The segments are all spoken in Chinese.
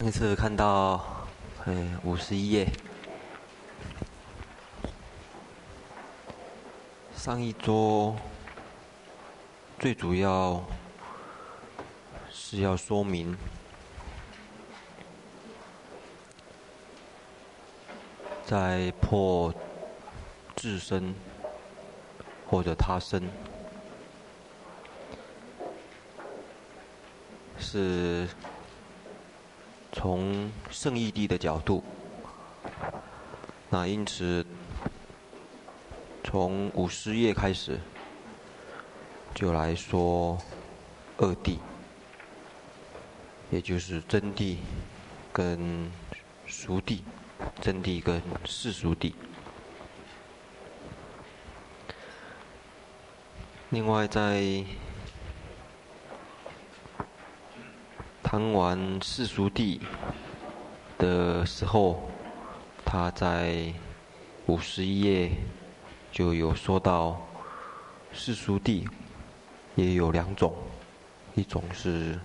上一次看到，嗯，五十一页。上一周最主要是要说明，在破自身或者他身，是。从圣义谛的角度，那因此，从五十页开始，就来说二谛，也就是真谛跟俗地，真谛跟世俗地。另外在。谈完世俗地的时候，他在五十一页就有说到，世俗地也有两种，一种是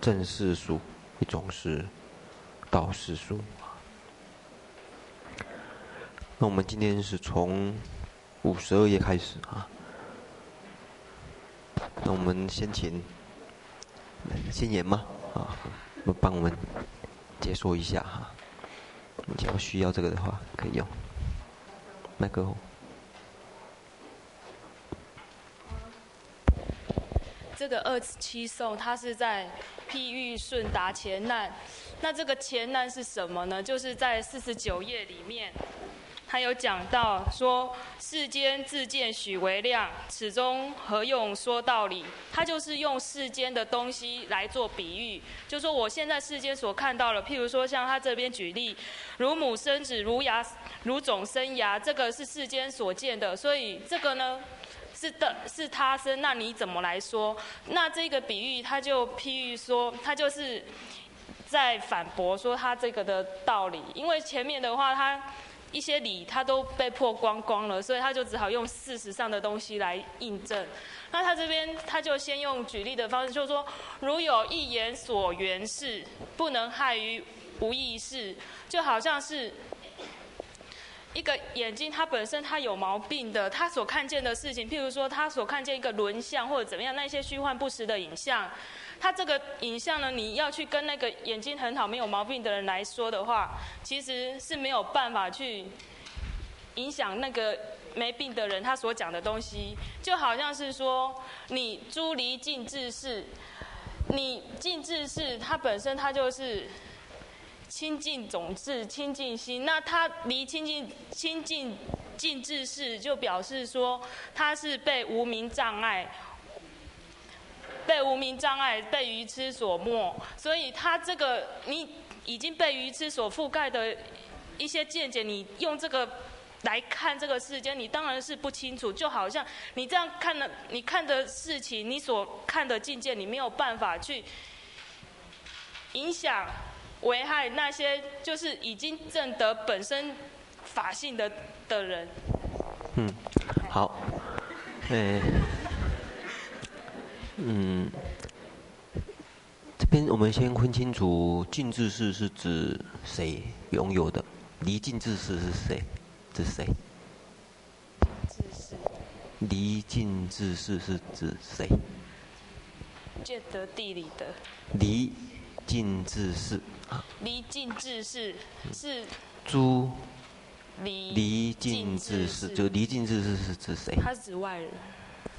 正世俗，一种是道世俗。那我们今天是从五十二页开始啊，那我们先请。先言吗？啊，帮我们解说一下哈。你只要需要这个的话，可以用麦克风。这个二十七颂，它是在譬喻顺达前难。那这个前难是什么呢？就是在四十九页里面。他有讲到说，世间自见许为量，此中何用说道理？他就是用世间的东西来做比喻，就说我现在世间所看到的，譬如说像他这边举例，如母生子，如芽，如种生芽，这个是世间所见的，所以这个呢，是的，是他生，那你怎么来说？那这个比喻，他就譬喻说，他就是在反驳说他这个的道理，因为前面的话他。一些理他都被破光光了，所以他就只好用事实上的东西来印证。那他这边他就先用举例的方式，就是说，如有一眼所缘事，不能害于无意识，就好像是一个眼睛，它本身它有毛病的，他所看见的事情，譬如说他所看见一个轮相或者怎么样，那些虚幻不实的影像。他这个影像呢，你要去跟那个眼睛很好、没有毛病的人来说的话，其实是没有办法去影响那个没病的人他所讲的东西。就好像是说，你诸离尽智识，你尽智识，它本身它就是清净种智、清净心。那它离清净、清净尽智识，就表示说，它是被无明障碍。被无明障碍、被愚痴所没，所以他这个你已经被愚痴所覆盖的一些见解，你用这个来看这个世间，你当然是不清楚。就好像你这样看的，你看的事情，你所看的境界，你没有办法去影响、危害那些就是已经证得本身法性的的人。嗯，好，诶。嗯，这边我们先分清楚，尽智识是指谁拥有的？离尽智识是谁？这是谁？离尽智识是指谁？见得地里的。离尽智识啊。离尽智识是。诸。离尽智识，就离尽智识是指谁？他是指外人。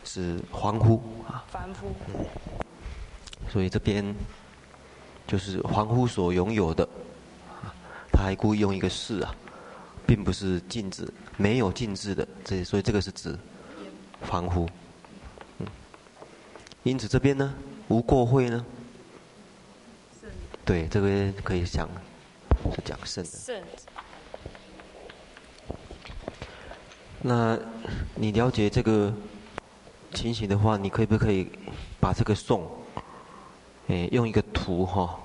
是欢呼啊，凡夫。所以这边就是欢呼所拥有的，他还故意用一个“是”啊，并不是禁止，没有禁止的。这所以这个是指欢呼。嗯，因此这边呢，无过会呢，对，这边可以讲是讲圣的。那你了解这个？情形的话，你可以不可以把这个颂，诶，用一个图哈，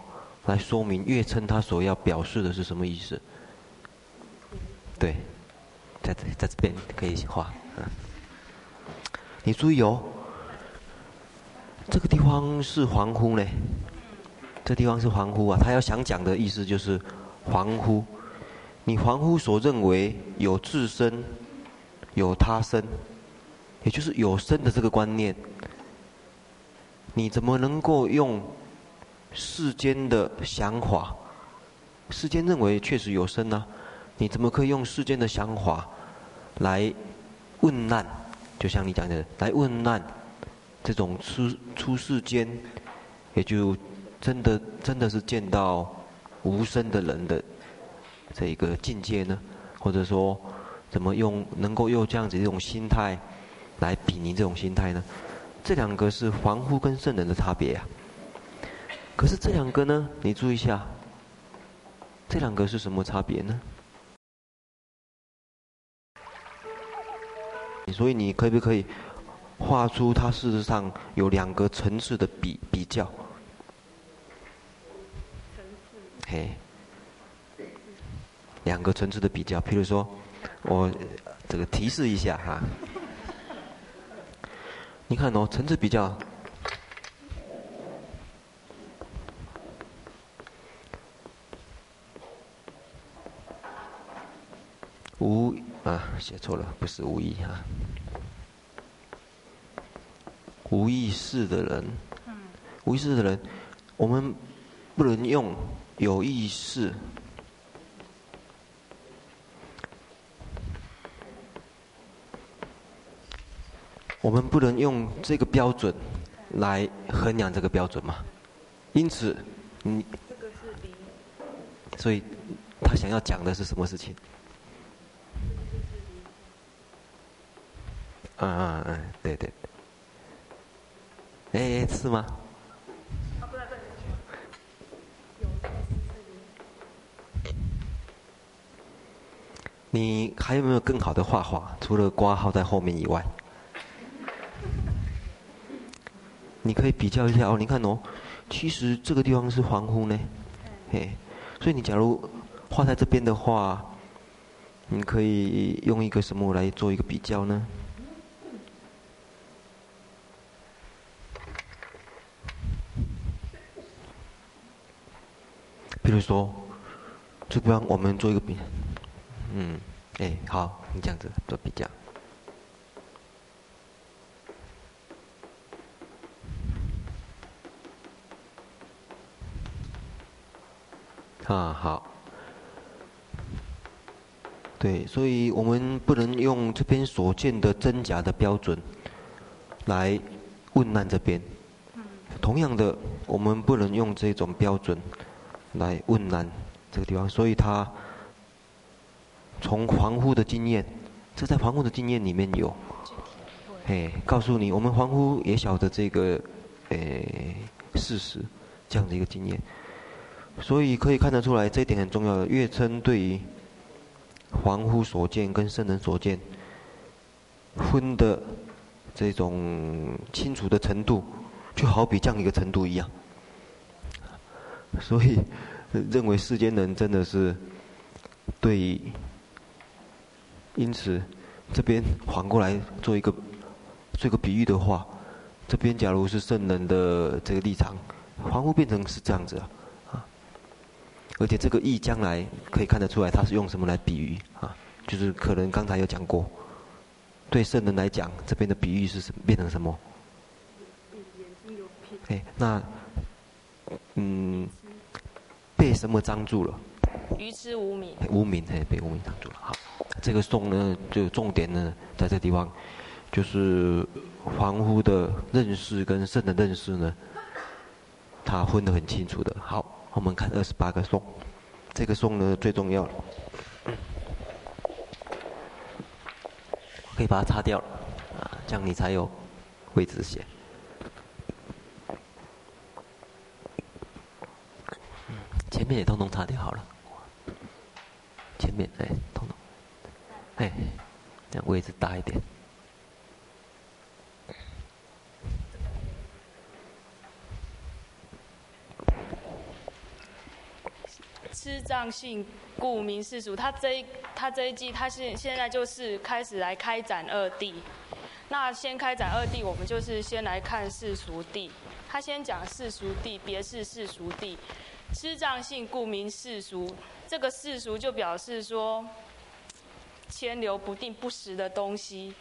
来说明月称他所要表示的是什么意思？对，在这在这边可以画，嗯。你注意哦，这个地方是凡夫呢，这地方是凡夫啊，他要想讲的意思就是恍惚。你恍惚所认为有自身、有他身，也就是有生的这个观念，你怎么能够用世间的想法？世间认为确实有生呢、你怎么可以用世间的想法来问难？就像你讲的，来问难，这种出出世间，也就真的真的是见到无身的人的。这一个境界呢，或者说，怎么用能够用这样子一种心态来比拟这种心态呢？这两个是凡夫跟圣人的差别啊。可是这两个呢，你注意一下，这两个是什么差别呢？所以你可不可以画出它事实上有两个层次的比比较？嘿。两个层次的比较，譬如说，我这个提示一下哈，你看哦，层次比较，无啊，写错了，不是无意哈，无意识的人，无意识的人，我们不能用有意识。我们不能用这个标准来衡量这个标准嘛？因此，你所以他想要讲的是什么事情？嗯嗯嗯，对对。哎，是吗？你还有没有更好的画法？除了挂号在后面以外？你可以比较一下哦，你看哦，其实这个地方是黄昏呢，嘿，所以你假如画在这边的话，你可以用一个什么来做一个比较呢？比如说，这边我们做一个比，嗯，哎，好，你这样子做比较。啊，好。对，所以我们不能用这边所见的真假的标准来问难这边。同样的，我们不能用这种标准来问难这个地方。所以他从防护的经验，这在防护的经验里面有，哎，告诉你，我们防护也晓得这个，哎，事实，这样的一个经验。所以可以看得出来，这一点很重要的。月称对于凡夫所见跟圣人所见分的这种清楚的程度，就好比这样一个程度一样。所以认为世间人真的是对于，因此这边反过来做一个做一个比喻的话，这边假如是圣人的这个立场，凡夫变成是这样子啊。而且这个意将来可以看得出来，他是用什么来比喻啊？就是可能刚才有讲过，对圣人来讲，这边的比喻是什变成什么？哎，那嗯，被什么张住了？愚痴无明。无明哎，被无明挡住了。好，这个颂呢，就重点呢，在这地方，就是凡夫的认识跟圣的认识呢，他分得很清楚的。好。我们看二十八个颂，这个颂呢最重要了，可以把它擦掉，啊，这样你才有位置写。前面也通通擦掉好了，前面哎，通通，哎，这样位置大一点。性故名世俗，他这一他这一季，他现现在就是开始来开展二谛。那先开展二谛，我们就是先来看世俗谛，他先讲世俗谛，别是世俗谛，痴障性故名世俗。这个世俗就表示说，迁流不定、不实的东西。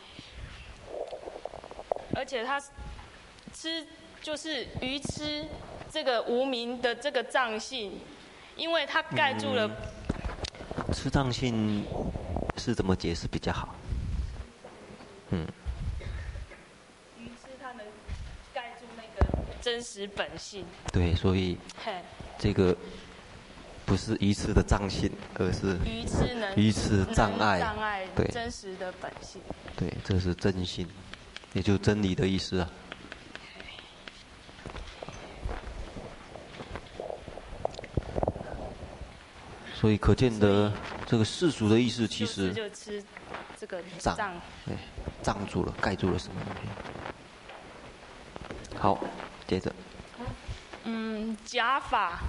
而且他痴就是愚痴，这个无明的这个障性，因为它盖住了。痴障性是怎么解释比较好？嗯。愚痴他能盖住那个真实本性。对，所以这个不是愚痴的障性，而是愚痴能愚痴障碍障碍对真实的本性。对，这是真心。也就真理的意思啊。所以可见得这个世俗的意思，其实就吃这个障，对，障住了，盖住了什么东西？好，接着。嗯，假法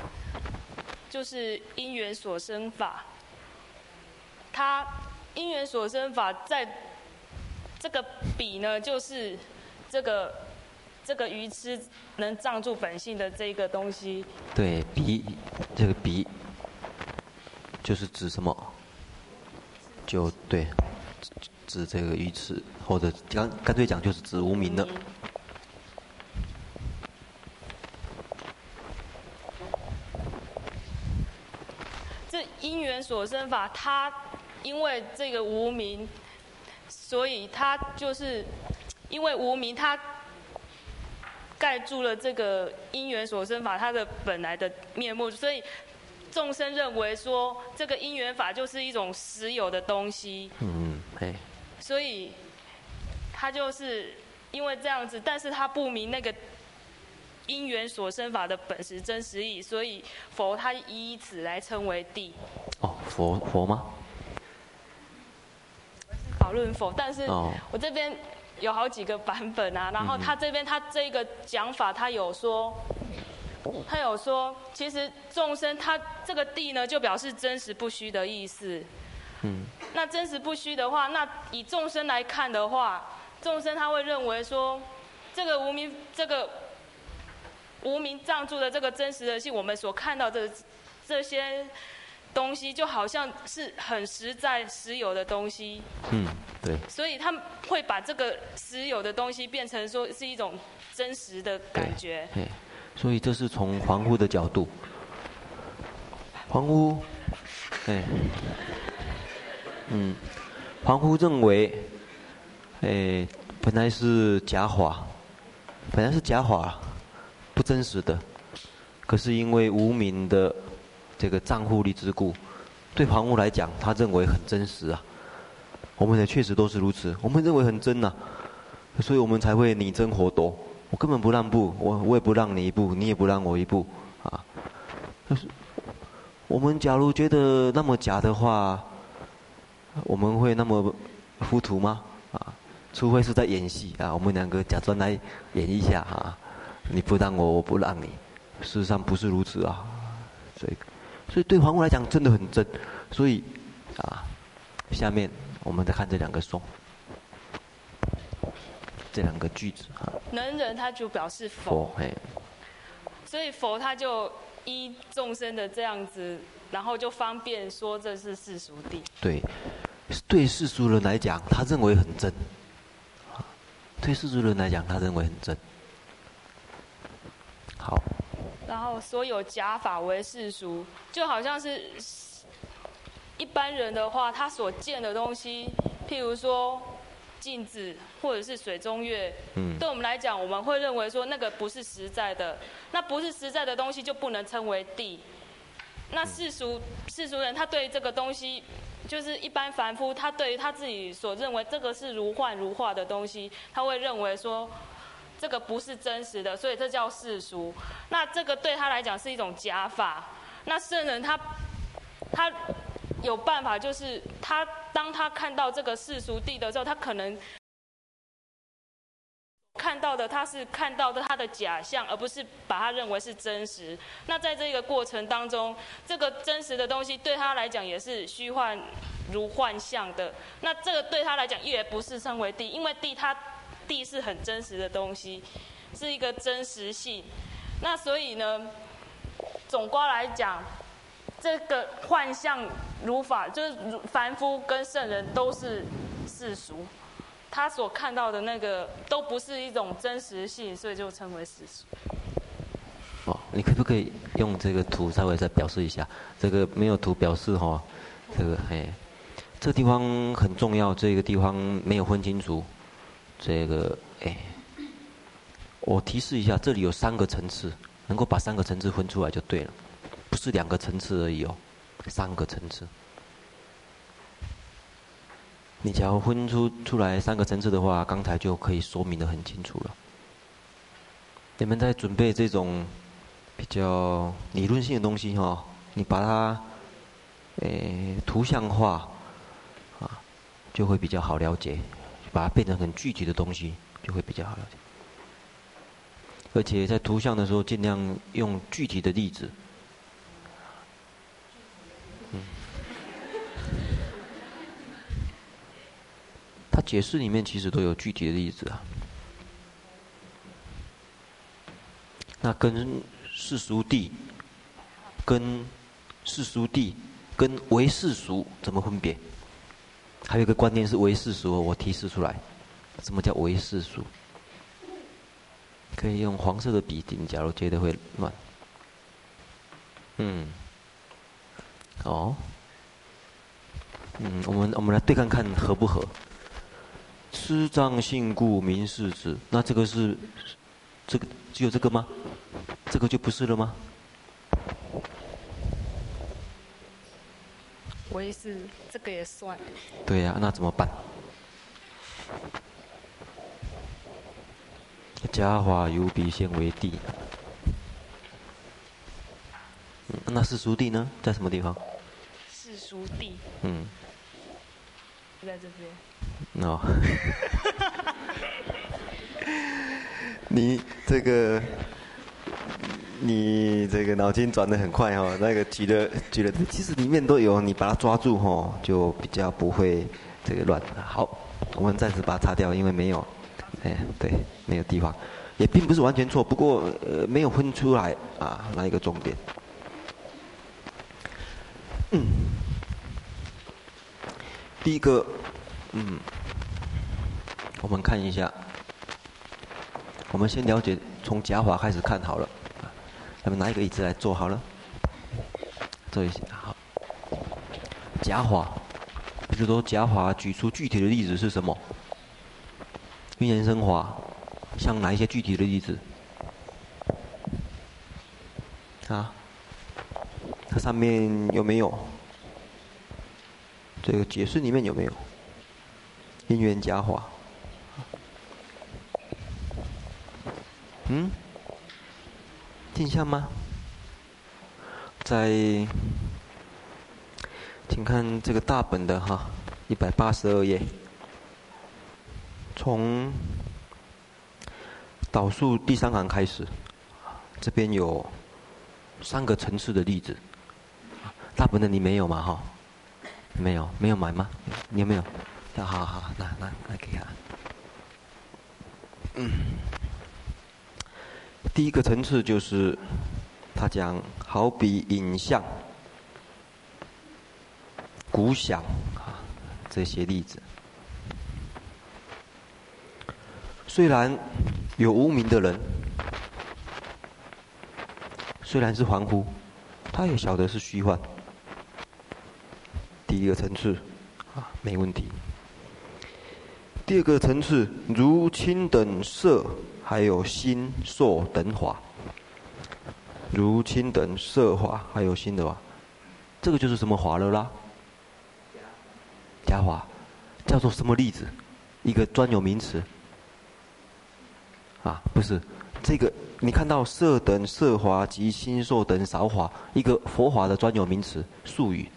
就是因缘所生法。它因缘所生法在。这个比呢，就是这个这个鱼吃能障住本性的这个东西。对，比这个彼就是指什么？就对，指这个愚痴，或者干干脆讲就是指无名的。这因缘所生法，它因为这个无名。所以他就是因为无名，他盖住了这个因缘所生法它的本来的面目，所以众生认为说这个因缘法就是一种实有的东西。嗯，哎。所以他就是因为这样子，但是他不明那个因缘所生法的本实真实义，所以佛他以此来称为地。哦，佛佛吗？讨论佛？但是我这边有好几个版本啊。然后他这边他这个讲法，他有说，他有说，其实众生他这个地呢，就表示真实不虚的意思。嗯。那真实不虚的话，那以众生来看的话，众生他会认为说，这个无名这个无名藏住的这个真实的性，我们所看到的这些。东西就好像是很实在实有的东西，嗯，对。所以他们会把这个实有的东西变成说是一种真实的感觉。对，所以这是从凡夫的角度，凡夫，哎，嗯，凡夫认为，哎，本来是假法，本来是假法，不真实的，可是因为无名的。这个账户力之故，对房屋来讲，他认为很真实啊。我们也确实都是如此，我们认为很真呐、所以我们才会你争我夺。我根本不让步，我我也不让你一步，你也不让我一步，啊。但是，我们假如觉得那么假的话，我们会那么糊涂吗？啊，除非是在演戏啊，我们两个假装来演一下啊，你不让我，我不让你，事实上不是如此啊，所以。所以对凡夫来讲真的很真，所以啊，下面我们再看这两个颂，这两个句子啊。能忍他就表示佛，佛，所以佛他就依众生的这样子，然后就方便说这是世俗地。对，对世俗人来讲，他认为很真。对世俗人来讲，他认为很真。好。然后所有假法为世俗，就好像是一般人的话，他所见的东西，譬如说镜子或者是水中月，嗯，对我们来讲，我们会认为说那个不是实在的，那不是实在的东西就不能称为地。那世俗世俗人，他对于这个东西，就是一般凡夫，他对于他自己所认为这个是如幻如化的东西，他会认为说。这个不是真实的，所以这叫世俗。那这个对他来讲是一种假法。那圣人他他有办法，就是他当他看到这个世俗地的时候，他可能看到的他是看到的他的假象，而不是把他认为是真实。那在这个过程当中，这个真实的东西对他来讲也是虚幻如幻象的。那这个对他来讲也不是称为地，因为地他。地是很真实的东西，是一个真实性。那所以呢，总括来讲，这个幻象如法，就是凡夫跟圣人都是世俗，他所看到的那个都不是一种真实性，所以就称为世俗。哦，你可不可以用这个图稍微再表示一下？这个没有图表示哈、哦，这个哎。这地方很重要，这个地方没有分清楚。这个哎，我提示一下，这里有三个层次，能够把三个层次分出来就对了，不是两个层次而已哦，三个层次。你只要分出出来三个层次的话，刚才就可以说明的很清楚了。你们在准备这种比较理论性的东西哈、哦，你把它哎图像化啊。就会比较好了解，把它变成很具体的东西，就会比较好了解。而且在图像的时候，尽量用具体的例子。他解释里面其实都有具体的例子啊。那跟世俗地、跟世俗地、跟唯世俗怎么分别？还有个观念是唯世俗，我提示出来，什么叫唯世俗？可以用黄色的笔，你假如觉得会乱。嗯，哦，嗯，我们我们来对看看合不合。痴障性故名世子，那这个是这个只有这个吗？这个就不是了吗？我也是这个也算。对呀、啊，那怎么办？假法由彼现为谛。那世俗地呢？在什么地方？世俗地。嗯。哦。你这个。你这个脑筋转得很快哈、哦，那个举的举的，其实里面都有，你把它抓住哈、哦，就比较不会这个乱。好，我们暂时把它擦掉，因为没有，哎，对，没有地方，也并不是完全错，不过没有分出来啊，那一个重点。嗯，第一个，嗯，我们看一下，我们先了解从假法开始看好了。咱们拿一个椅子来坐好了，坐一下好。假法，比如说假法举出具体的例子是什么？运言生法，像哪一些具体的例子？啊？它上面有没有？这个解释里面有没有？因缘佳话。嗯？镜像吗？在，请看这个大本的哈，一百八十二页，从导数第三行开始，这边有三个层次的例子。大本的你没有吗？哈，没有，没有买吗？你有没有？好好好，那那来给他。嗯。第一个层次就是，他讲好比影像、鼓响啊这些例子。虽然有无名的人，虽然是欢呼，他也晓得是虚幻。第一个层次啊，没问题。第二个层次，如亲等色。还有心受等法，如亲等色法，还有心的话，这个就是什么法了啦？假法，叫做什么例子？一个专有名词。啊，不是，这个你看到色等色法及心受等少法，一个佛法的专有名词术语，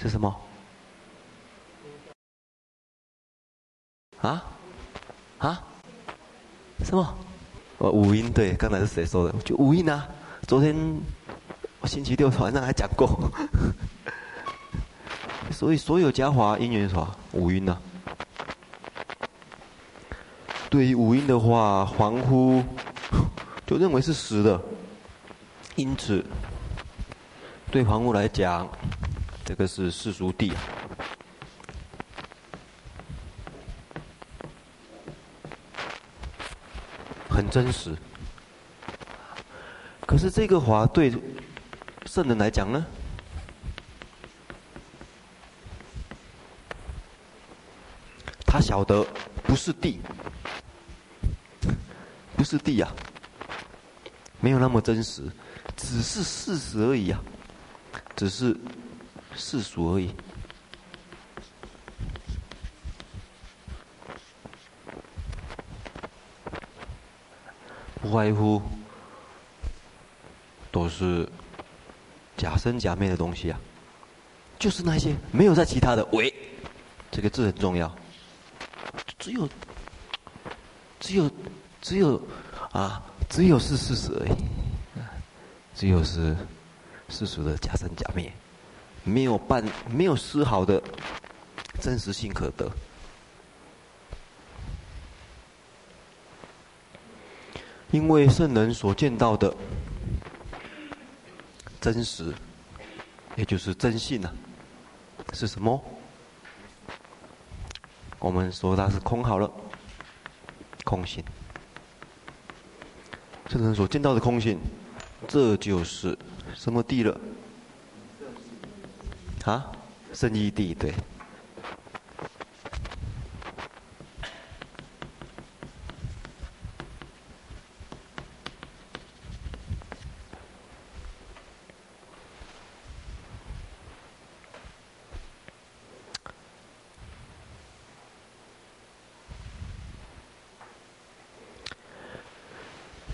是什么？啊？啊？什么？哦，五音对，刚才是谁说的？就五音啊！昨天我星期六晚上还讲过。所以所有假法因缘法五音啊。对于五音的话，凡夫就认为是实的，因此对凡夫来讲，这个是世俗谛，很真实。可是这个法对圣人来讲呢？他晓得不是地。不是地呀，没有那么真实，只是事实而已呀，只是世俗而已，不外乎都是假生假灭的东西啊，就是那些没有在其他的。唯，这个字很重要，只有只有。只有啊，只有是事实而已，只有是世俗的假生假灭，没有半没有丝毫的真实性可得。因为圣人所见到的真实，也就是真性呢、啊，是什么？我们说它是空好了，空性。圣人所见到的空性，这就是什么地了？啊，是异地，对。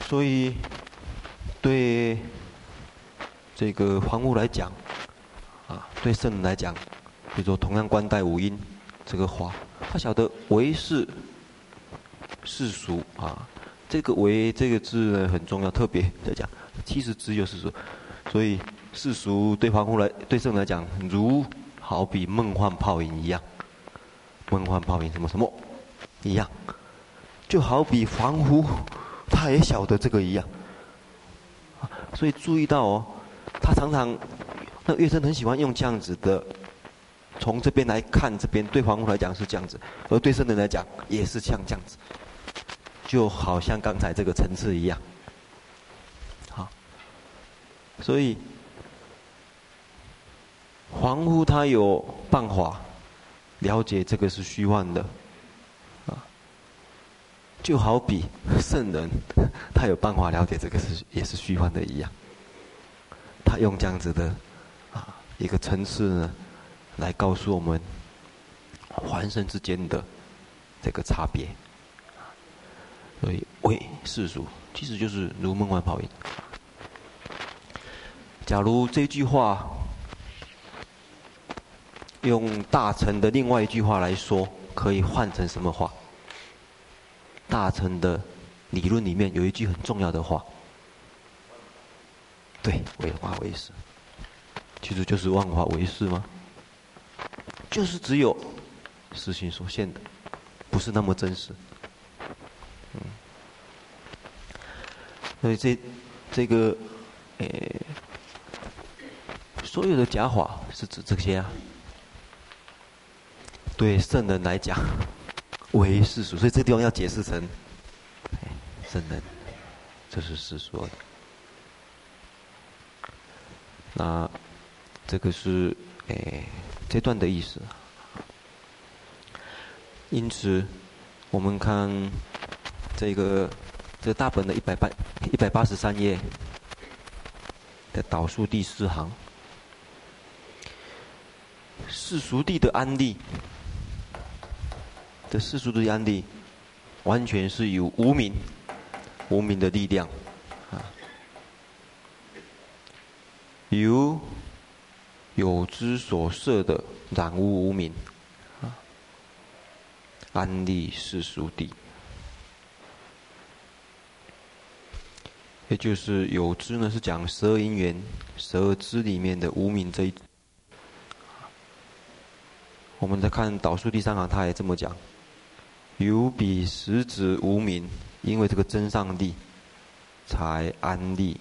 所以，对这个房屋来讲，对圣人来讲，比如说同样观待五音这个话，他晓得唯是世俗啊。这个“唯”这个字呢很重要，特别在讲，其实只有世俗。所以世俗对凡夫来，对圣人来讲，如好比梦幻泡影一样，梦幻泡影什么什么一样，就好比凡夫。他也晓得这个一样，所以注意到哦，他常常那乐生很喜欢用这样子的，从这边来看这边，对凡夫来讲是这样子，而对圣人来讲也是像这样子，就好像刚才这个层次一样，好，所以凡夫他有办法了解这个是虚幻的。啊就好比圣人，他有办法了解这个是也是虚幻的一样，他用这样子的一个层次呢，来告诉我们凡圣之间的这个差别。所以为世俗其实就是如梦幻泡影。假如这句话用大乘的另外一句话来说，可以换成什么话？大乘的理论里面有一句很重要的话，对，唯法唯识，其实就是万法唯识吗？就是只有事情所现的，不是那么真实。嗯，所以这这个，诶，所有的假法是指这些啊。对圣人来讲。为世俗，所以这个地方要解释成圣人，这是世俗的。那这个是诶这段的意思。因此，我们看这个这大本的一百八一百八十三页的导数第四行，世俗地的安利。这世俗的安利，完全是由无名、无名的力量，啊，由有知所摄的染污无明，啊，安立世俗谛，也就是有知呢，是讲十二因缘、十二支里面的无明这一。我们再看导数第三行，他也这么讲。有彼实指无名，因为这个真上帝才安立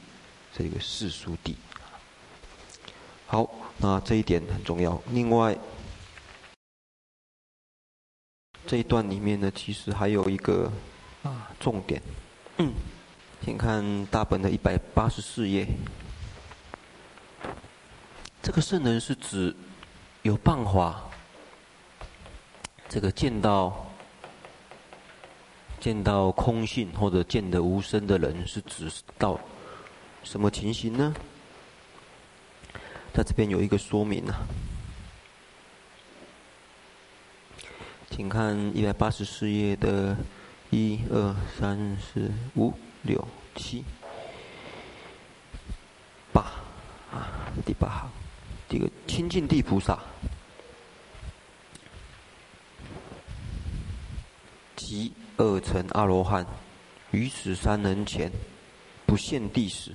这个世俗谛。好，那这一点很重要。另外，这一段里面呢，其实还有一个啊重点。嗯，先看大本的一百八十四页。这个圣人是指有办法，这个见到见到空性或者见得无声的人，是指到什么情形呢？在这边有一个说明啊，请看一百八十四页的一二三四五六七八啊，第八行。这个清净地菩萨，即二乘阿罗汉，于此三人前，不现地时。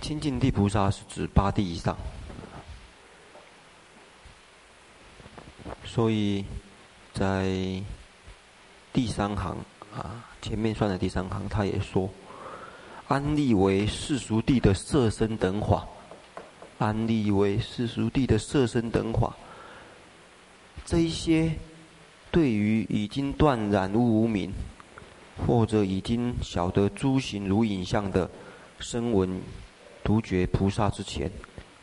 清净地菩萨是指八地以上，所以在第三行啊，前面算的第三行，他也说，安立为世俗谛的色身等法。安立为世俗谛的色身等法，这一些对于已经断染污无明，或者已经晓得诸行如影像的声闻独觉菩萨之前，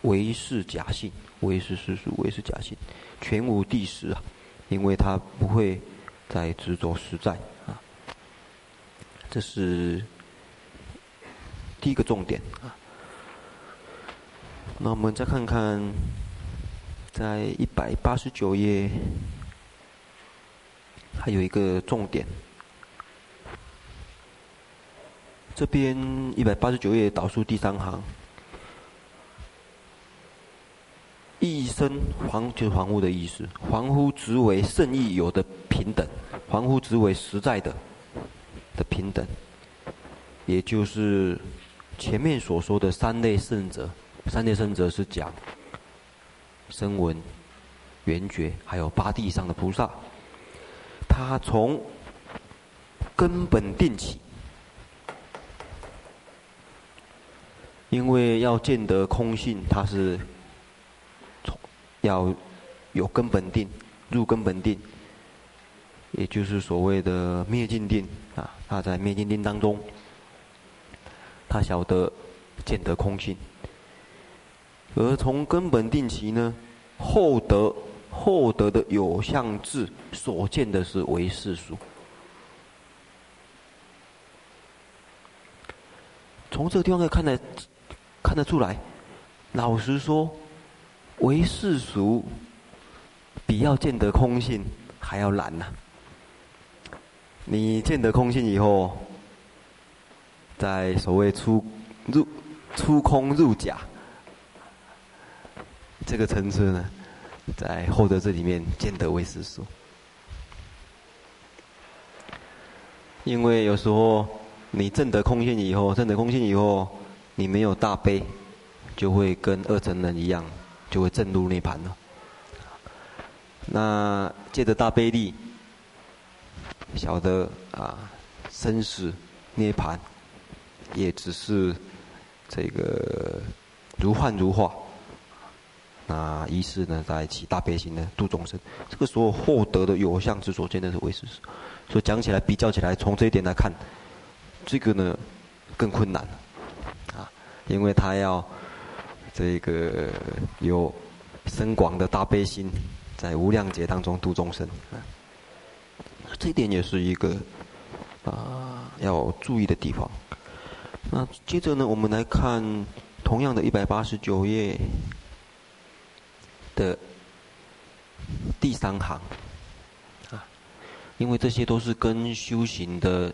唯是假性，唯是世俗，唯是假性，全无谛实啊！因为他不会再执着实在啊。这是第一个重点啊。那我们再看看，在一百八十九页，还有一个重点。这边一百八十九页倒数第三行，一生还就是还乎的意思，还乎之为圣义有的平等，还乎之为实在的的平等，也就是前面所说的三类圣者。三类圣者是讲声闻、缘觉，还有八地上的菩萨。他从根本定起，因为要见得空性，他是要有根本定，入根本定，也就是所谓的灭尽定啊。他在灭尽定当中，他晓得见得空性。而从根本定起呢，后得后得的有相智所见的是唯世俗。从这个地方可以看呢看得出来，老实说，唯世俗比要见得空性还要难呐、啊。你见得空性以后，在所谓出入出空入假。这个层次呢，在后得这里面见得唯世俗，因为有时候你证得空性以后，证得空性以后，你没有大悲，就会跟二乘人一样，就会证入涅槃了。那借着大悲力，晓得啊，生死涅槃，也只是这个如幻如化。那一世呢，在起大悲心的度众生，这个时候获得的有相之所见的是唯世俗，所以讲起来比较起来，从这一点来看，这个呢更困难，啊，因为他要这个有深广的大悲心，在无量劫当中度众生，啊，这点也是一个啊要注意的地方。那接着呢，我们来看同样的一百八十九页。的第三行啊，因为这些都是跟修行的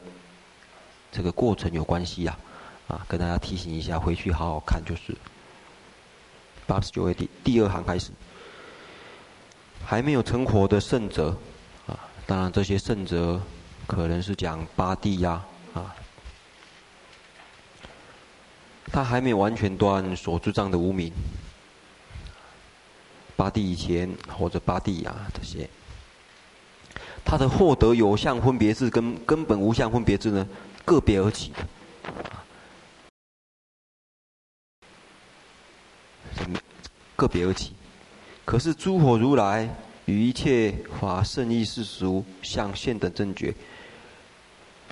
这个过程有关系呀，啊，啊跟大家提醒一下，回去好好看，就是八十九页第第二行开始，还没有成佛的圣者啊，当然这些圣者可能是讲八地呀啊，他还没有完全断所知障的无明。八地以前或者八地啊，这些，他的获得有相分别智跟根本无相分别智呢，个别而起的。个别而起，可是诸佛如来与一切法圣义世俗相现等正觉，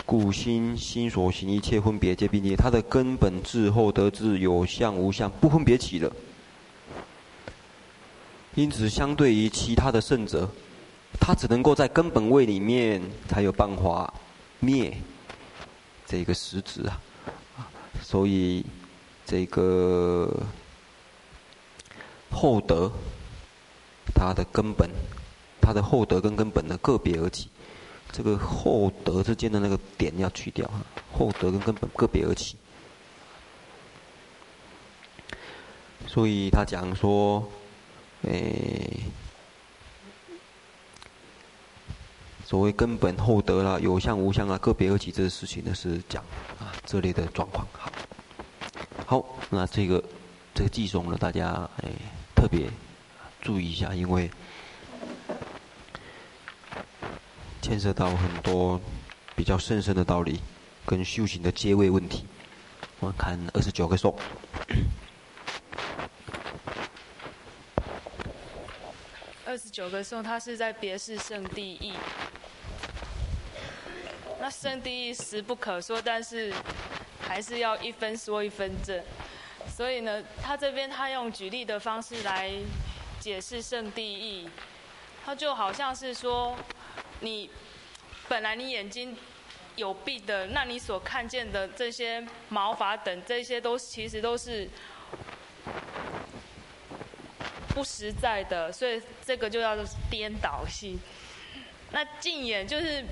故心心所行一切分别皆并列，它的根本智后得智有相无相不分别起的。因此，相对于其他的圣者，他只能够在根本位里面才有办法灭这个实质啊，所以这个。厚德，它的根本，它的厚德跟根本的个别而起，这个厚德之间的那个点要去掉哈，厚德跟根本个别而起。所以他讲说，诶，所谓根本厚德啦，有相无相啊，个别而起这个事情呢，是讲啊这类的状况。好，好，那这个这个偈颂呢，大家诶。特别注意一下，因为牵涉到很多比较深深的道理跟修行的阶位问题。我看二十九个颂，二十九个颂，它是在别是圣地义。那圣地义实不可说，但是还是要一分说一分正。所以呢，他这边他用举例的方式来解释圣谛义，他就好像是说，你本来你眼睛有病的，那你所看见的这些毛发等这些都其实都是不实在的，所以这个就叫做颠倒性。那净眼就是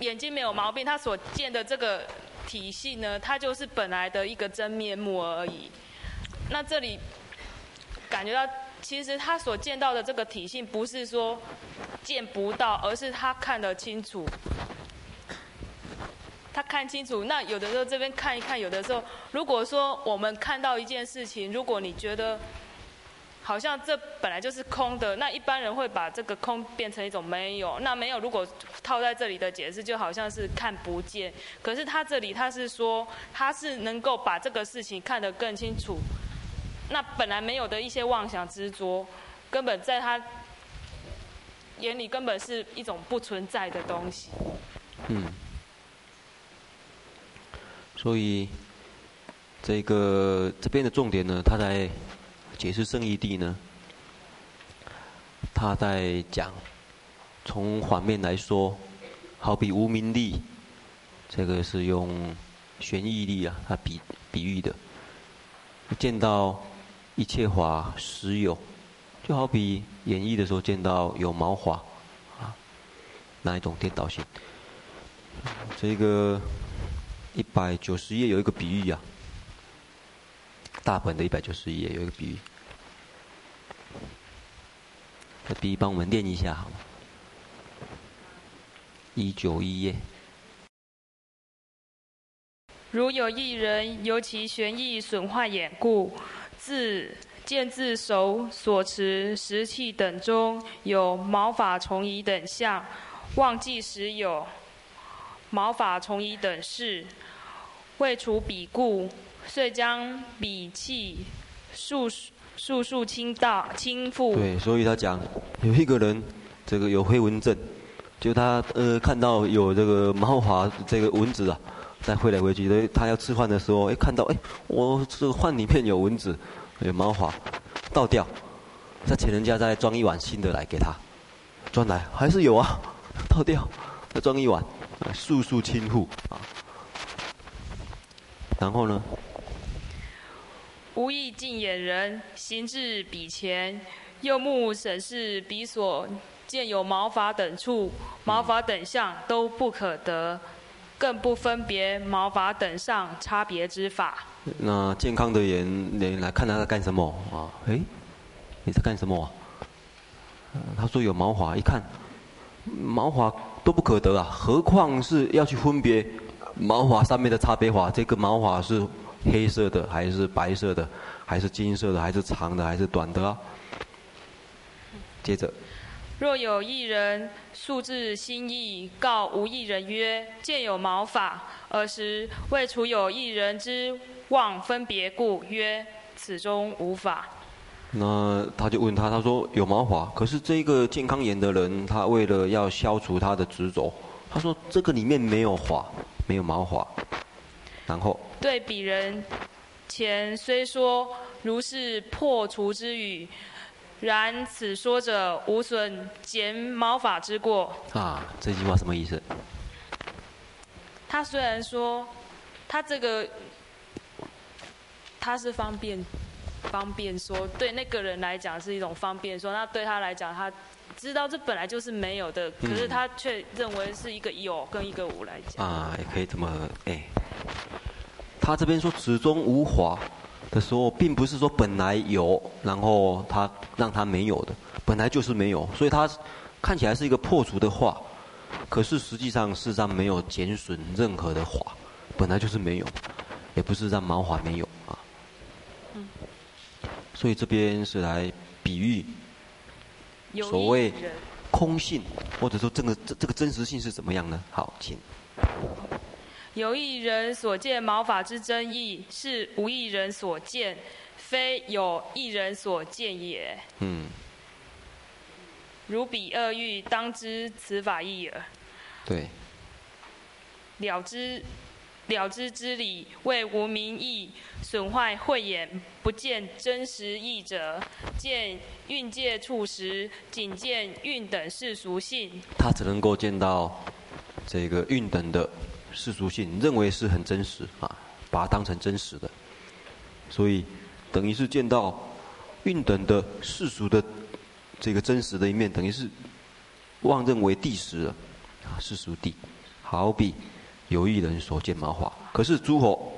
眼睛没有毛病，他所见的这个体系呢，它就是本来的一个真面目而已。那这里感觉到，其实他所见到的这个体性，不是说见不到，而是他看得清楚。他看清楚。那有的时候这边看一看，有的时候，如果说我们看到一件事情，如果你觉得好像这本来就是空的，那一般人会把这个空变成一种没有。那没有，如果套在这里的解释，就好像是看不见。可是他这里他是说，他是能够把这个事情看得更清楚。那本来没有的一些妄想执着，根本在他眼里根本是一种不存在的东西。嗯。所以这个这边的重点呢，他在解释圣义地呢，他在讲从反面来说，好比无名力，这个是用玄义力啊，他比比喻的，见到。一切法实有，就好比演绎的时候见到有毛发，啊，那一种颠倒性。这个一百九十页有一个比喻啊，大本的一百九十页有一个比喻，这比喻帮我们念一下好吗？一九一页。如有一人由其玄义损坏眼故。自见自手所持石器等中有毛发虫蚁等相，忘记时有毛发虫蚁等事，未除彼故，遂将彼器速速速倾倒倾覆。对，所以他讲有一个人，这个有飞蚊症，就他呃看到有这个毛发这个蚊子啊，在飞来回去，所以他要吃饭的时候，哎看到哎我这个饭里面有蚊子。有毛发，倒掉，再请人家再装一碗新的来给他，装来还是有啊，倒掉，再装一碗，速速倾覆啊。然后呢？无意近眼人行至彼前，右目审视彼所见有毛发等处，毛发等相都不可得，更不分别毛发等上差别之法。那健康的人，你来看他在干什么啊？哎，你在干什么啊？他说有毛发，一看毛发都不可得啊，何况是要去分别毛发上面的差别法？这个毛发是黑色的，还是白色的，还是金色的，还是长的，还是短的啊？接着，若有一人素自心意告无一人曰：见有毛发，尔时为除有一人之妄分别故，曰：此中无法。那他就问他，他说有毛发，可是这个健康眼的人，他为了要消除他的执着，他说这个里面没有法，没有毛发。然后对鄙人前虽说如是破除之语。然此说者无损减毛法之过。啊，这句话什么意思？他虽然说，他这个他是方便方便说，对那个人来讲是一种方便说，那对他来讲，他知道这本来就是没有的，可是他却认为是一个有跟一个无来讲。啊，也可以这么哎。他这边说始终无法。的时候，并不是说本来有，然后他让他没有的，本来就是没有，所以他看起来是一个破除的话，可是实际上事实上没有减损任何的话，本来就是没有，也不是让毛华没有啊。所以这边是来比喻所谓空性，或者说这个这这个真实性是怎么样呢？好，请。有一人所见毛发之真义，是无一人所见，非有一人所见也。嗯。如彼恶欲，当知此法义耳。对。了知了知之理，为无明义，损坏慧眼，不见真实义者，见运界处时，仅见运等世俗性。他只能够见到这个运等的。世俗性认为是很真实啊，把它当成真实的，所以等于是见到运等的世俗的这个真实的一面，等于是妄认为地实了啊，世俗地，好比有一人所见毛发，可是诸佛，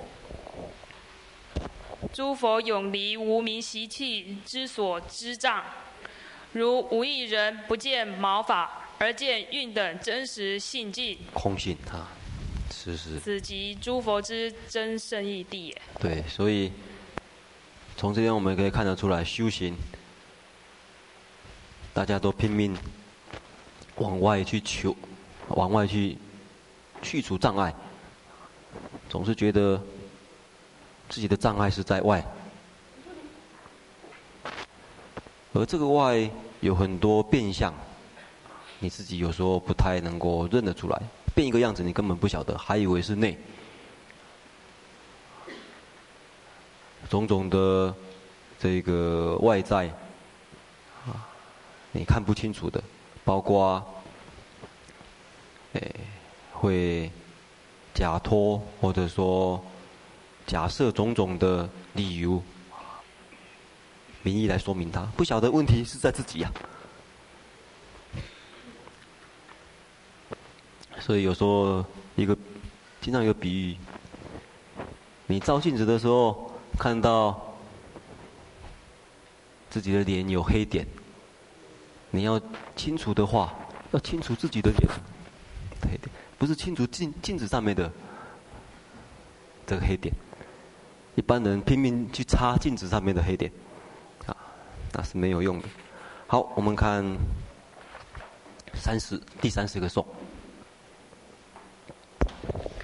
诸佛永离无明习气之所知障，如无一人不见毛发，而见运等真实性境，空性啊。是是，此即诸佛之真圣义地也。对，所以从这边我们可以看得出来，修行大家都拼命往外去求，往外去去除障碍，总是觉得自己的障碍是在外，而这个外有很多变相，你自己有时候不太能够认得出来。变一个样子，你根本不晓得，还以为是内。种种的这个外在啊，你看不清楚的，包括诶会假托或者说假设种种的理由名义来说明它，不晓得问题是在自己呀、所以有时候一个经常有比喻，你照镜子的时候看到自己的脸有黑点，你要清除的话，要清除自己的脸黑点，不是清除镜镜子上面的这个黑点。一般人拼命去擦镜子上面的黑点，啊，那是没有用的。好，我们看三十第三十个颂。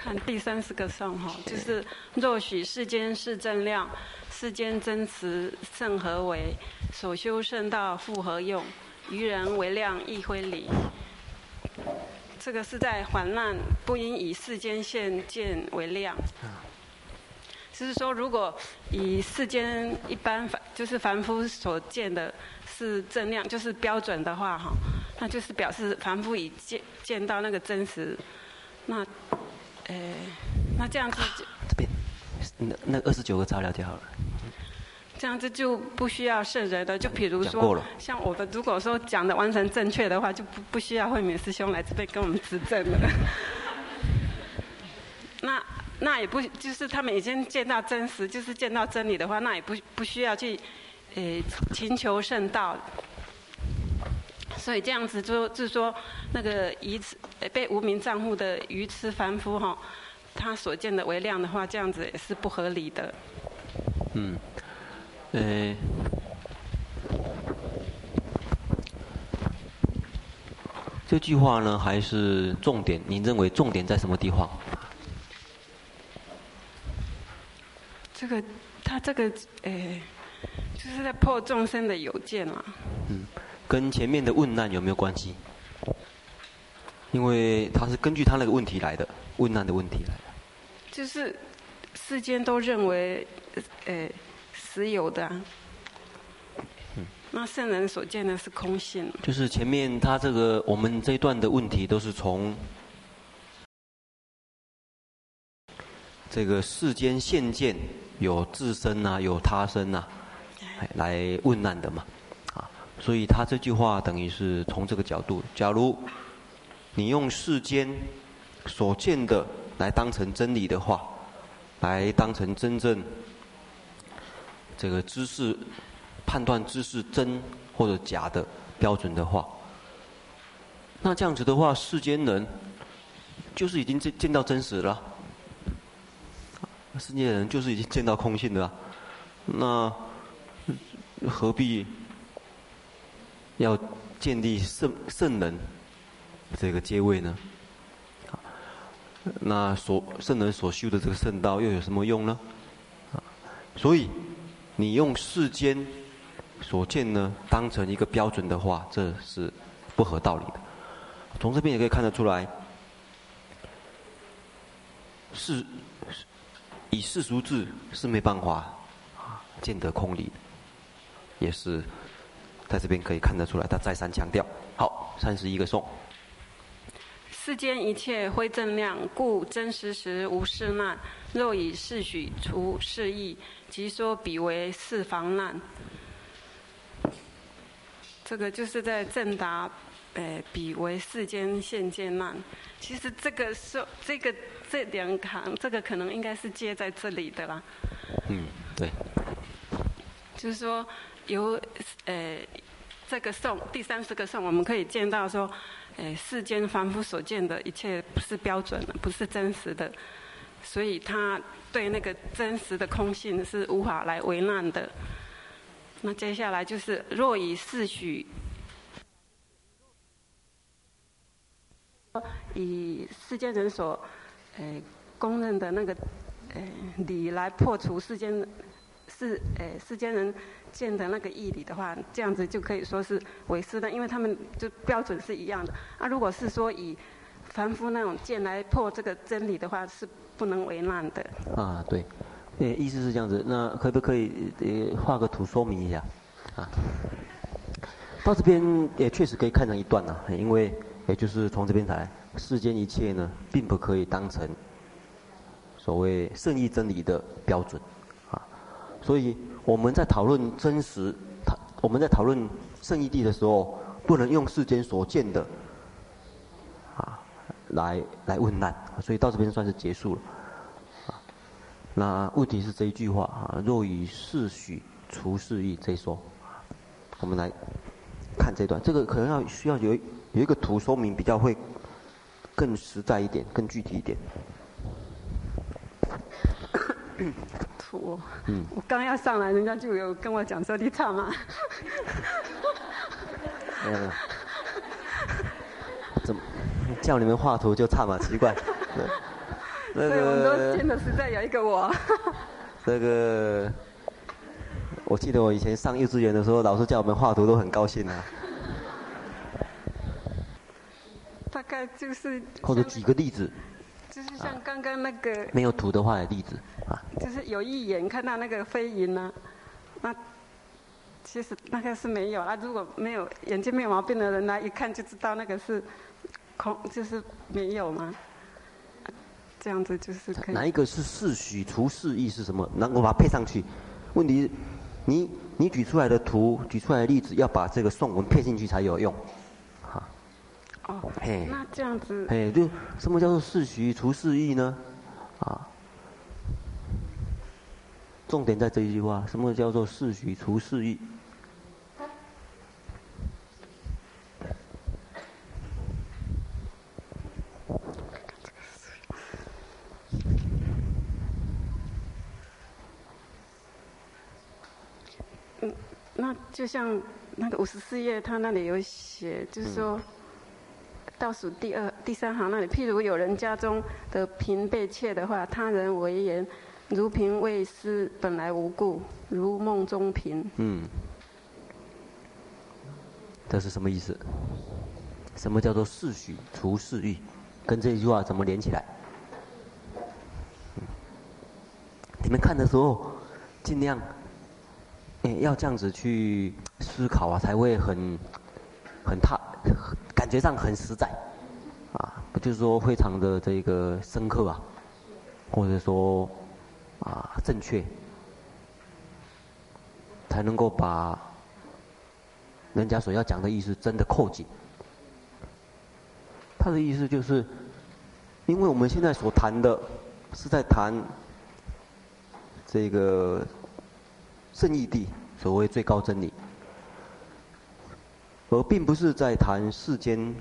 看第三十个颂哈，就是若许世间是正量，世间真实甚何为？所修圣道复何用？于人为量亦非理。这个是在缓慢，不应以世间现见为量。就是说，如果以世间一般凡就是凡夫所见的是正量，就是标准的话哈，那就是表示凡夫已见见到那个真实，那。哎，那这样子就、啊、这边，那那二十九个照料就好了。这样子就不需要圣人的，就比如说，像我们如果说讲的完全正确的话，就不不需要慧敏师兄来这边跟我们指正了。那那也不就是他们已经见到真实，就是见到真理的话，那也不不需要去，诶，寻求圣道。所以这样子就就是说，那个愚痴被无名账户的愚痴凡夫哈，他所见的为量的话，这样子也是不合理的。嗯，诶，这句话呢，还是重点？您认为重点在什么地方？这个，他这个，诶，就是在破众生的有见嘛。嗯，跟前面的问难有没有关系？因为他是根据他那个问题来的，问难的问题来的。就是世间都认为，诶，实有的啊。那圣人所见的是空性。就是前面他这个我们这一段的问题都是从这个世间现见有自身呐、啊，有他身呐、啊，来问难的嘛，啊，所以他这句话等于是从这个角度，假如你用世间所见的来当成真理的话，来当成真正这个知识。判断知识真或者假的标准的话，那这样子的话，世间人就是已经见见到真实了，世间人就是已经见到空性了，那何必要建立圣圣人这个阶位呢？那所圣人所修的这个圣道又有什么用呢？所以你用世间。所见呢，当成一个标准的话，这是不合道理的。从这边也可以看得出来，是以世俗智是没办法见得空理的，也是在这边可以看得出来。他再三强调。好，三十一个颂。世间一切非正量，故真实时无事难。若以世许除是意，即说彼为世防难。这个就是在正答，诶，彼为世间现见难。其实这个是这个这两行，这个可能应该是接在这里的啦。嗯，对。就是说，由呃这个颂第三十个颂，我们可以见到说，呃世间凡夫所见的一切不是标准的，不是真实的，所以他对那个真实的空性是无法来为难的。那接下来就是，若以世许，以世间人所，呃公认的那个，呃理来破除世间世诶世间人见的那个义理的话，这样子就可以说是为师的，因为他们就标准是一样的。啊，如果是说以凡夫那种见来破这个真理的话，是不能为难的。啊，对。诶，意思是这样子，那可不可以呃画个图说明一下？啊，到这边也确实可以看成一段呐、因为也就是从这边来，世间一切呢，并不可以当成所谓圣义真理的标准，所以我们在讨论真实，我们在讨论圣义地的时候，不能用世间所见的，啊，来来问难，所以到这边算是结束了。那问题是这一句话啊，若以世许除世义这一说，我们来看这段，这个可能要需要有有一个图说明，比较会更实在一点，更具体一点。图，嗯，我刚要上来，人家就有跟我讲说你唱吗？嗯，怎么叫你们画图就唱嘛？奇怪。那个、所以我们都见的实在有一个我。这个，我记得我以前上幼稚园的时候，老师叫我们画图都很高兴啊。大概就是。或者举个例子。就是像刚刚那个。没有图的话的例子啊。就是有一眼看到那个飞云呢，那其实那个是没有啊。如果没有眼睛没有毛病的人呢一看就知道那个是空，就是没有嘛。这样子就是可以。哪一个是世许除世意是什么？那我把它配上去。问题是，你你举出来的图，举出来的例子，要把这个颂文配进去才有用。好。哦。嘿。那这样子。嘿，就什么叫做世袭除世义呢？啊。重点在这一句话，什么叫做世袭除世义？那就像那个五十四页，他那里有写，就是说，倒数第二、第三行那里，譬如有人家中的瓶被窃的话，他人为言，如瓶未失，本来无故，如梦中瓶。嗯，这是什么意思？什么叫做世许除世欲？跟这句话怎么连起来？你们看的时候，尽量，哎，要这样子去思考啊，才会很，很踏，感觉上很实在，啊，不就是说非常的这个深刻啊，或者说啊正确，才能够把人家所要讲的意思真的扣紧。他的意思就是，因为我们现在所谈的是在谈。这个圣义地所谓最高真理，而并不是在谈世间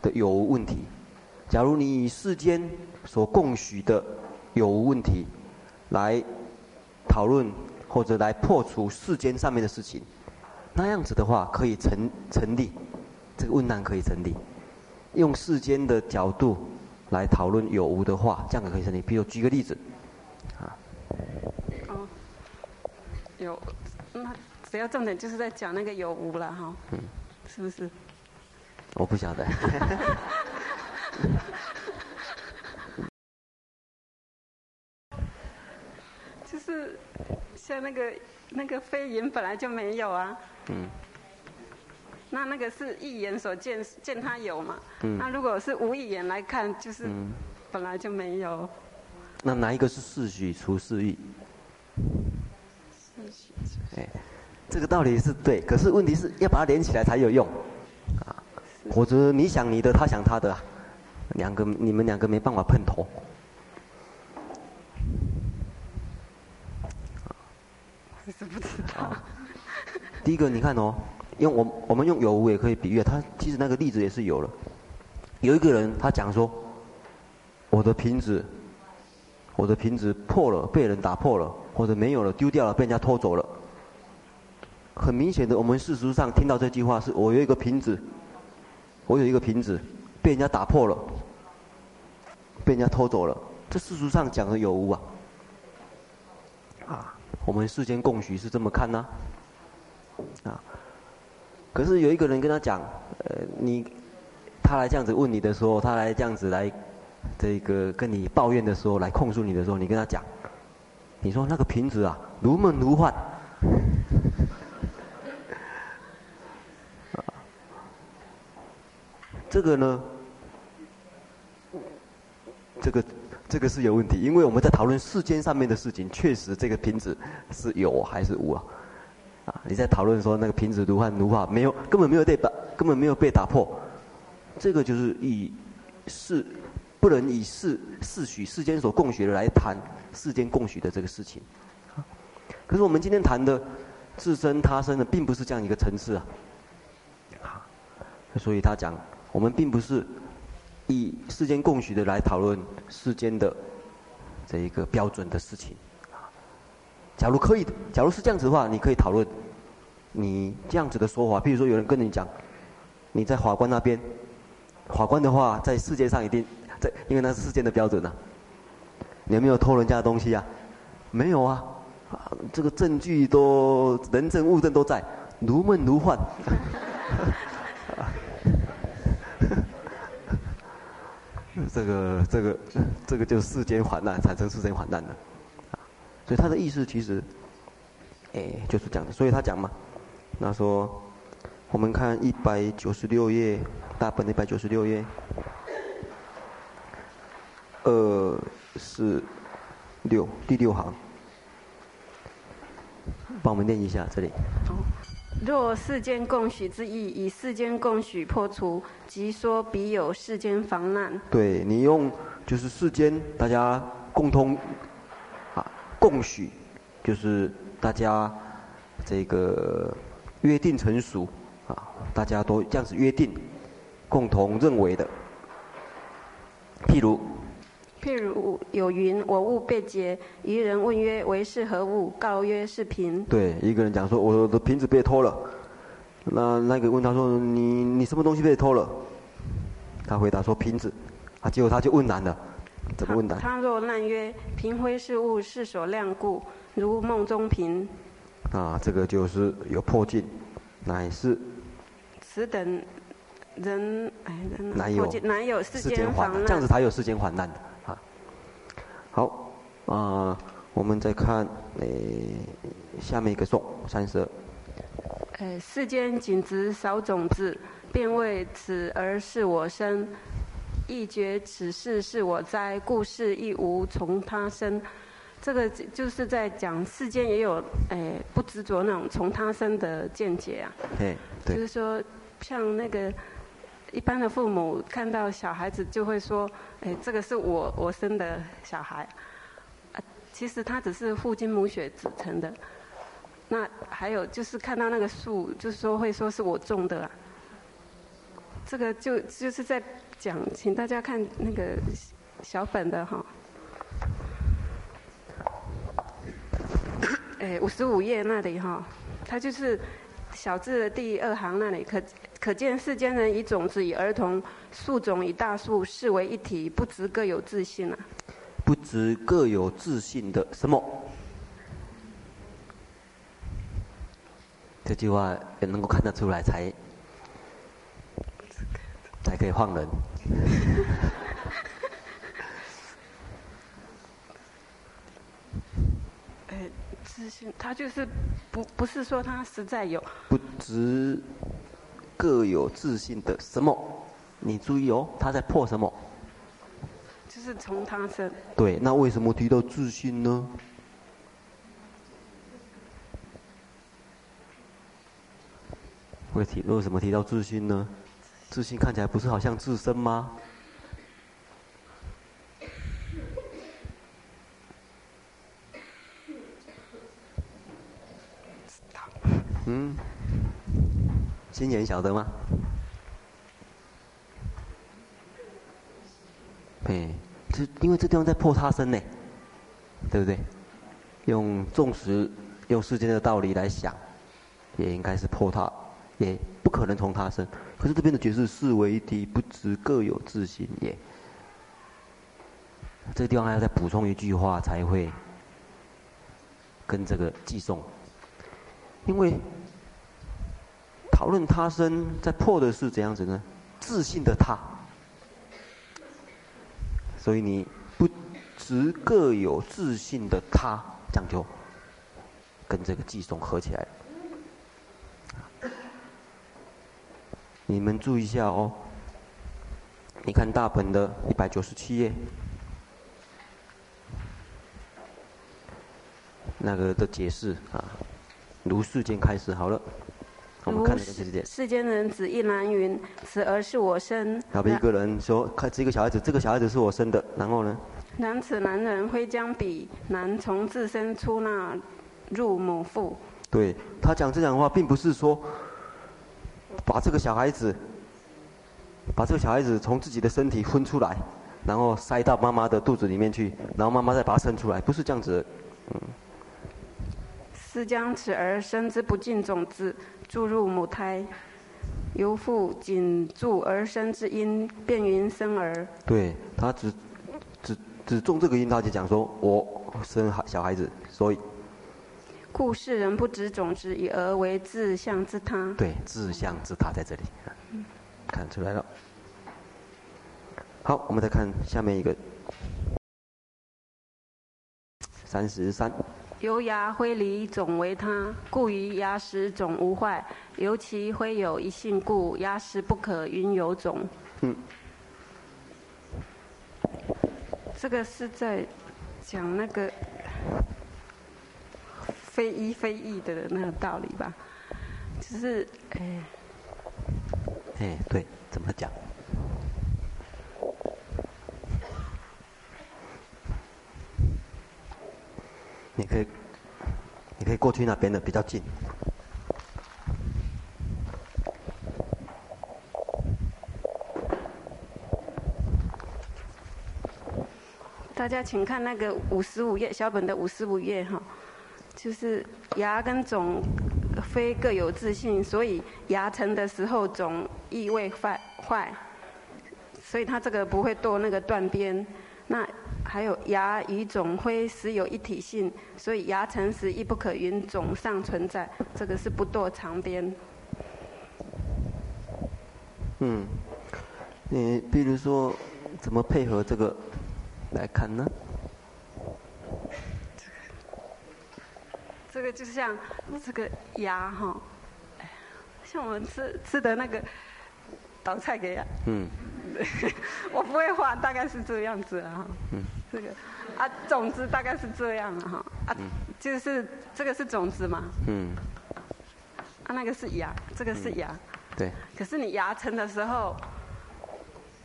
的有无问题。假如你以世间所共许的有无问题来讨论或者来破除世间上面的事情，那样子的话可以成成立，这个问难可以成立。用世间的角度来讨论有无的话，这样可以成立。比如举个例子。哦，有，那主要重点就是在讲那个有无了哈，嗯，是不是？我不晓得。就是像那个那个非言本来就没有啊。嗯。那那个是义言所见见他有嘛？嗯。那如果是无义言来看，就是本来就没有。那哪一个是四许除四欲？哎，这个道理是对，可是问题是要把它连起来才有用，啊，否则你想你的，他想他的，两个你们两个没办法碰头。是不知道。第一个你看哦，用我我们用有无也可以比喻，他其实那个例子也是有了，有一个人他讲说，我的瓶子。我的瓶子破了，被人打破了，或者没有了，丢掉了，被人家偷走了。很明显的，我们事实上听到这句话是：我有一个瓶子，我有一个瓶子，被人家打破了，被人家偷走了。这事实上讲的有无啊？啊，我们世间共许是这么看呢？啊，啊，可是有一个人跟他讲，呃，你，他来这样子问你的时候，他来这样子来。这个跟你抱怨的时候，来控诉你的时候，你跟他讲，你说那个瓶子啊，如梦如幻。这个呢，这个这个是有问题，因为我们在讨论世间上面的事情，确实这个瓶子是有还是无啊？啊，你在讨论说那个瓶子如幻如化，没有，根本没有被打，根本没有被打破，这个就是以是。不能以世世许世间所共许的来谈世间共许的这个事情，可是我们今天谈的自身他生的，并不是这样一个层次啊。所以他讲，我们并不是以世间共许的来讨论世间的这一个标准的事情。假如可以，假如是这样子的话，你可以讨论你这样子的说法。譬如说，有人跟你讲，你在法官那边，法官的话在世界上一定在。因为那是世间的标准呐、啊，你有没有偷人家的东西啊？没有，啊，这个证据都人证物证都在，如梦如幻。这个这个这个就是世间患难，产生世间患难的，所以他的意思其实，哎，就是讲的，所以他讲嘛，那说，我们看一百九十六页，大本一百九十六页。二四六第六行，帮我们念一下这里。若世间共许之意，以世间共许破除，即说彼有世间防难。对，你用就是世间大家共通啊共许，就是大家这个约定成熟啊，大家都这样子约定，共同认为的。譬如。譬如有云：“我物被劫，愚人问曰：‘为是何物？’告曰：‘是瓶。’对，一个人讲说：‘我的瓶子被偷了。’那那个问他说：‘你你什么东西被偷了？’他回答说瓶子，啊，结果他就问难了，怎么问难？他若难曰：瓶灰是物，是所量故，如梦中瓶。啊，这个就是有破镜，乃是。此等人哎，难有难有世间患难，这样子才有世间患难的啊。好啊、呃，我们再看诶下面一个颂三十二。呃，世间仅执少种子，便为此而是我生，亦觉此事是我哉，故事亦无从他生。这个就是在讲世间也有诶不执着那种从他生的见解啊。对，就是说。像那个一般的父母看到小孩子就会说：“哎，这个是我我生的小孩。”，其实他只是父精母血组成的。那还有就是看到那个树，就是说会说是我种的。这个就就是在讲，请大家看那个小本的哈。哎，五十五页那里哈，他就是。小字的第二行那里，可可见世间人以种子以儿童，树种以大树，视为一体，不知各有自信啊。不知各有自信的什么？这句话也能够看得出来才，才才可以放人。自信，他就是不不是说他实在有不执各有自信的什么？你注意哦，他在破什么？就是从他生。对，那为什么提到自信呢？为什么提到自信呢？自信看起来不是好像自身吗？嗯，心眼晓得吗？哎，这因为这地方在破他身呢，对不对？用纵使用世间的道理来想，也应该是破他，也不可能从他身。可是这边的解释是为一体，不知各有自性也。这个地方还要再补充一句话才会跟这个寄送。因为讨论他生，在破的是怎样子呢？自信的他，所以你不执各有自信的他，这样就跟这个寄送合起来。你们注意一下哦，你看大本的一百九十七页，那个的解释啊。如世间开始好了，我们看这个世界。世间人子亦难云，此儿是我生。好比一个人说，看这个小孩子，这个小孩子是我生的，然后呢？然此男人挥将彼男从自身出纳入母腹。对，他讲这样的话，并不是说把这个小孩子，把这个小孩子从自己的身体分出来，然后塞到妈妈的肚子里面去，然后妈妈再把他生出来，不是这样子，嗯。是将此儿生之不净种子注入母胎，由父仅注儿生之因，便云生儿。对他只只只种这个因，他就讲说我生小孩子，所以故世人不知种子以儿为自相之他。对，自相之他在这里，看出来了。好，我们再看下面一个三十三。由牙灰离种为他，故于牙石种无坏；由其灰有一性故，牙石不可云有种。嗯，这个是在讲那个非一非异的那个道理吧？就是，哎，哎，对，怎么讲？你可以，你可以过去那边的比较近。大家请看那个五十五页小本的五十五页哈，就是牙跟种非各有自信，所以牙成的时候种意味坏坏，所以它这个不会剁那个断边。那还有牙与种灰实有一体性，所以牙成时亦不可云种上存在，这个是不堕长边。嗯，你比如说怎么配合这个来看呢？这个就像这个牙哈，像我们吃吃的那个倒菜给芽。嗯。我不会画，大概是这样子啊。嗯。这个啊，种子大概是这样哈啊，就是这个是种子嘛。嗯。啊，那个是芽，这个是芽。对。可是你芽成的时候，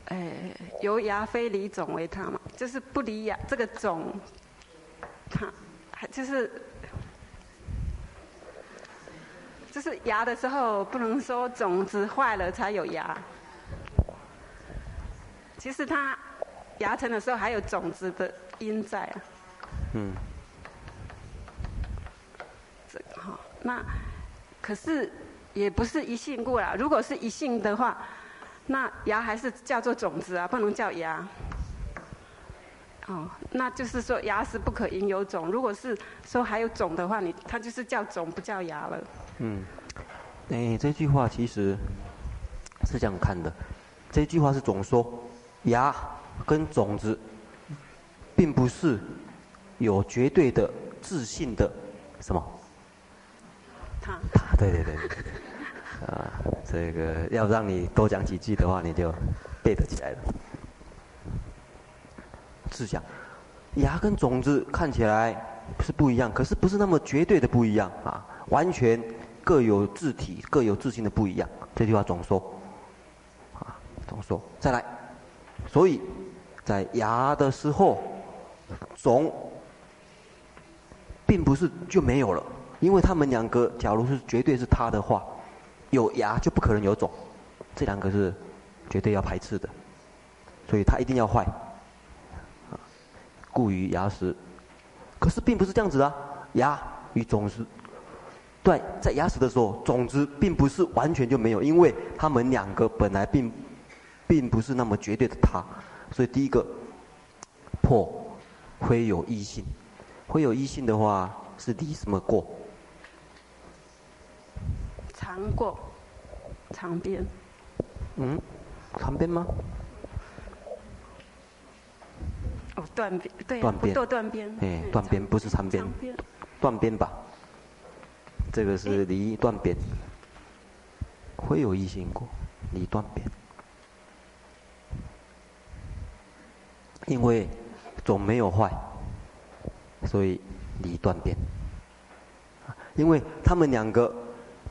哎，由芽非离种为它嘛，就是不离芽这个种，它还就是。就是芽的时候，不能说种子坏了才有芽。其实它芽成的时候还有种子的因在啊。嗯。这个哈，那可是也不是一性故啦。如果是一性的话，那芽还是叫做种子啊，不能叫芽。哦，那就是说芽是不可因有种。如果是说还有种的话，你它就是叫种，不叫芽了。嗯，哎，这句话其实是这样看的。这句话是总说，芽跟种子，并不是有绝对的自信的什么？他。对对对。啊，这个要让你多讲几句的话，你就背得起来了。是讲，芽跟种子看起来是不一样，可是不是那么绝对的不一样啊，完全。各有自体，各有自信的不一样。这句话总说，啊，总说。再来，所以在牙的时候，种并不是就没有了，因为他们两个，假如是绝对是他的话，有牙就不可能有种，这两个是绝对要排斥的，所以它一定要坏。故于牙石，可是并不是这样子啊，牙与种子。对，在牙齿的时候，种子并不是完全就没有，因为他们两个本来并，并不是那么绝对的他，所以第一个破会有异性，会有异性的话是离什么过？长过，长边。嗯，长边吗？哦，断边，对、啊，断边，不断边。哎，断边不是长边，断边吧。这个是离断边，会有异性过，离断边，因为总没有坏，所以离断边。因为他们两个，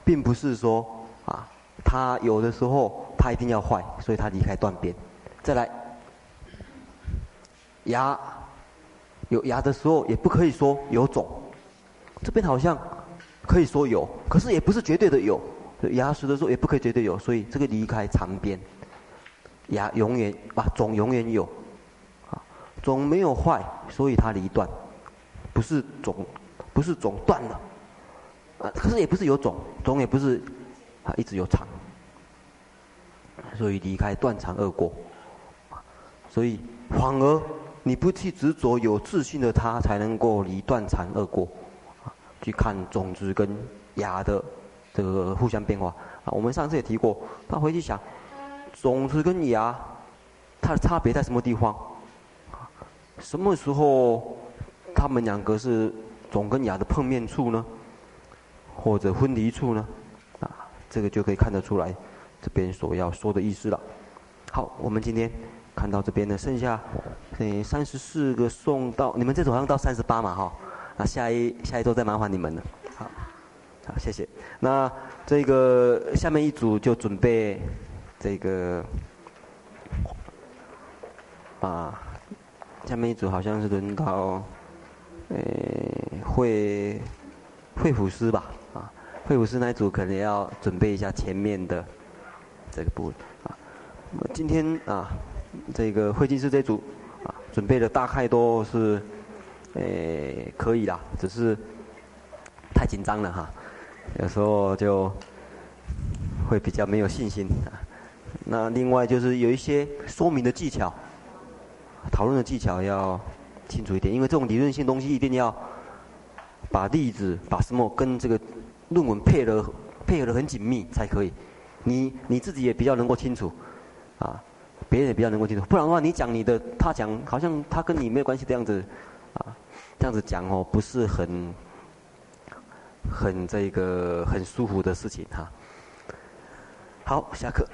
并不是说啊，他有的时候他一定要坏，所以他离开断边。再来，牙有牙的时候，也不可以说有种，这边好像。可以说有，可是也不是绝对的有。牙齿的时候也不可以绝对有，所以这个离开长边，牙永远啊种永远有，总没有坏，所以它离断，不是种，不是种断了，啊可是也不是有种，种也不是啊一直有长，所以离开断肠二过，所以反而你不去执着有自信的他，才能够离断肠二过。去看种子跟芽的这个互相变化啊，我们上次也提过，他回去想，种子跟芽它的差别在什么地方？什么时候它们两个是总跟芽的碰面处呢？或者分离处呢？啊，这个就可以看得出来这边所要说的意思了。好，我们今天看到这边的，剩下嗯三十四个送到，你们这组好像到三十八嘛，哈。那下一下一周再麻烦你们了，好，好谢谢。那这个下面一组就准备这个啊，下面一组好像是轮到呃会会辅师吧啊，会辅师那一组可能要准备一下前面的这个部分啊。今天啊，这个会计师这组啊准备的大概都是。诶，可以啦，只是太紧张了哈，有时候就会比较没有信心啊。那另外就是有一些说明的技巧，讨论的技巧要清楚一点，因为这种理论性东西一定要把例子、把什么跟这个论文配合配合得很紧密才可以。你你自己也比较能够清楚，啊，别人也比较能够清楚。不然的话，你讲你的，他讲好像他跟你没有关系的样子，啊，这样子讲哦，不是很很这个很舒服的事情哈。好，下课。